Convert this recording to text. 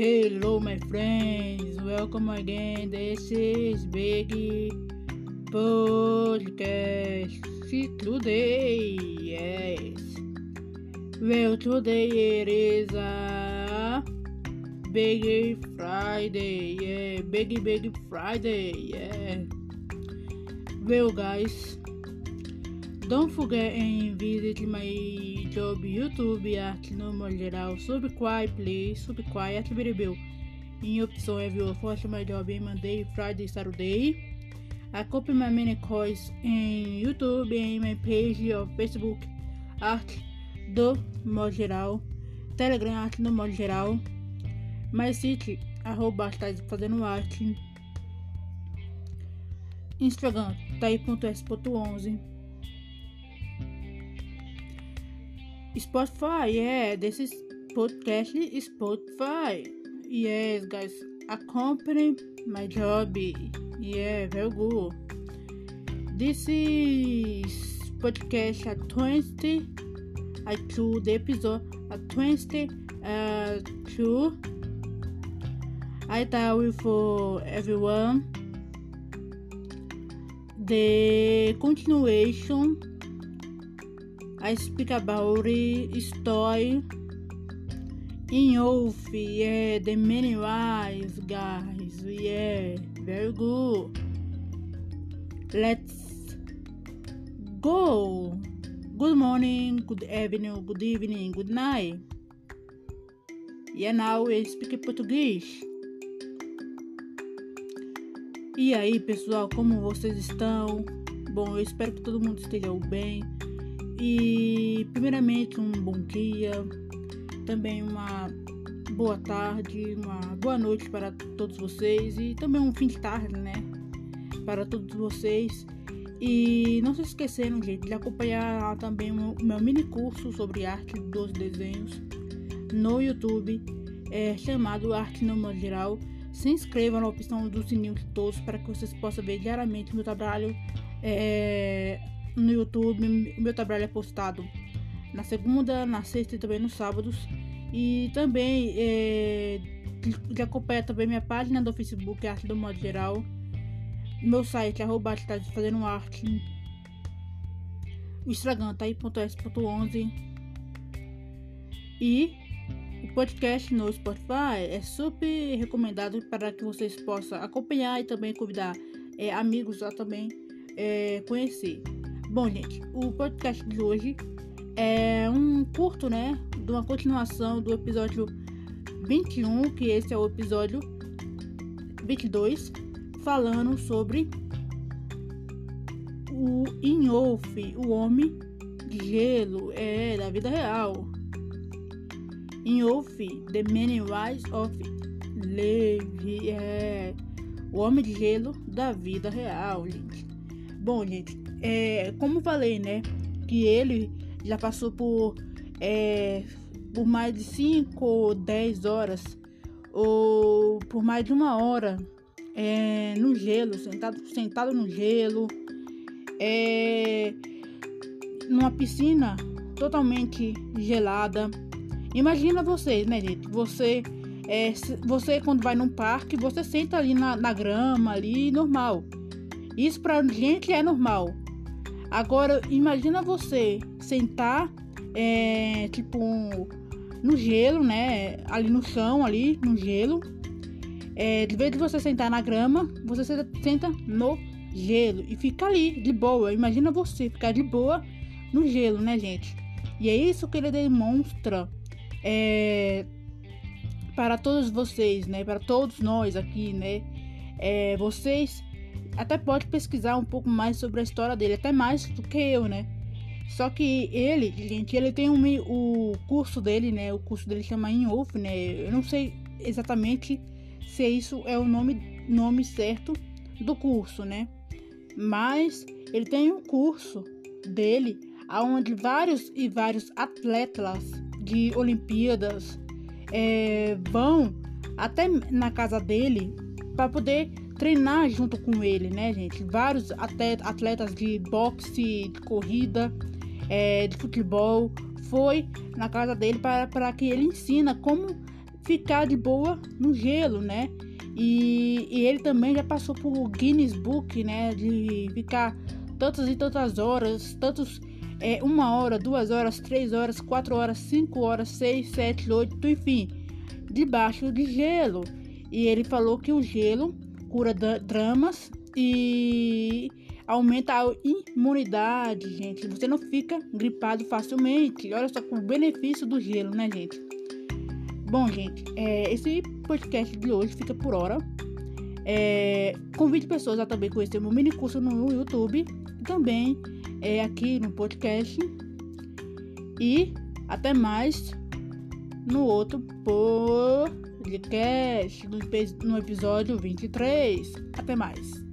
Hello, my friends. Welcome again. This is Big Podcast today. Yes. Well, today it is uh, a Big Friday. Yeah, Big Big Friday. Yeah. Well, guys. Don't forget and visit my job YouTube art normal geral. Subscribe please. Subscribe attribute em opção é view for my job em Monday Friday Saturday. Acompanhe my many coins em YouTube em my page of Facebook arte do modo geral. Telegram arte no modo geral. My site arroba está fazendo arte. Instagram tá aí.s.11 Spotify, yeah, this is podcast Spotify. Yes, guys, accompany my job. Yeah, very good. This is podcast at 20. I to the episode at 20 uh two. I tell you for everyone the continuation I speak about story in off, yeah, the many ways, guys, yeah, very good. Let's go. Good morning, good evening, good evening, good night. Yeah, now I speak português. E aí, pessoal, como vocês estão? Bom, eu espero que todo mundo esteja bem. E primeiramente um bom dia, também uma boa tarde, uma boa noite para todos vocês e também um fim de tarde, né? Para todos vocês. E não se esqueceram, gente, de acompanhar também o meu mini curso sobre arte dos desenhos no YouTube, é, chamado Arte no Modo Geral. Se inscreva na opção do sininho de todos para que vocês possam ver diariamente meu trabalho é, no YouTube. O meu trabalho é postado na segunda, na sexta e também nos sábados. E também é, de acompanhar também minha página do Facebook, Arte do Modo Geral. Meu site, arroba está fazendo arte. O Instagram tá aí.s.11. E o podcast no Spotify é super recomendado para que vocês possam acompanhar e também convidar é, amigos a também é, conhecer. Bom, gente, o podcast de hoje é um curto, né? De uma continuação do episódio 21, que esse é o episódio 22, falando sobre o Inolf, o homem de gelo, é da vida real. Inolf, The Many Rise of Levi, é o homem de gelo da vida real, gente. Bom, gente, é, como falei, né? Que ele já passou por, é, por mais de 5 ou 10 horas, ou por mais de uma hora é, no gelo, sentado, sentado no gelo, é, numa piscina totalmente gelada. Imagina vocês, né, gente? Você, é, você quando vai num parque, você senta ali na, na grama, ali, normal. Isso pra gente é normal. Agora, imagina você sentar, é, tipo, no gelo, né? Ali no chão, ali, no gelo. É, de vez de você sentar na grama, você senta no gelo e fica ali, de boa. Imagina você ficar de boa no gelo, né, gente? E é isso que ele demonstra é, para todos vocês, né? Para todos nós aqui, né? É, vocês até pode pesquisar um pouco mais sobre a história dele, até mais do que eu, né? Só que ele, gente, ele tem um, o curso dele, né? O curso dele chama Inwolf, né? Eu não sei exatamente se isso é o nome, nome certo do curso, né? Mas ele tem um curso dele onde vários e vários atletas de Olimpíadas é, vão até na casa dele para poder treinar junto com ele, né, gente? Vários atletas de boxe, de corrida, é, de futebol, foi na casa dele para, que ele ensina como ficar de boa no gelo, né? E, e ele também já passou por Guinness Book, né? De ficar tantas e tantas horas, tantos é, uma hora, duas horas, três horas, quatro horas, cinco horas, seis, sete, oito, enfim, debaixo de gelo. E ele falou que o gelo cura dramas e aumenta a imunidade, gente. Você não fica gripado facilmente. Olha só o benefício do gelo, né, gente? Bom, gente, é, esse podcast de hoje fica por hora. É, convide pessoas a também conhecer o meu mini curso no YouTube também é, aqui no podcast. E até mais no outro podcast, no, no episódio 23. Até mais.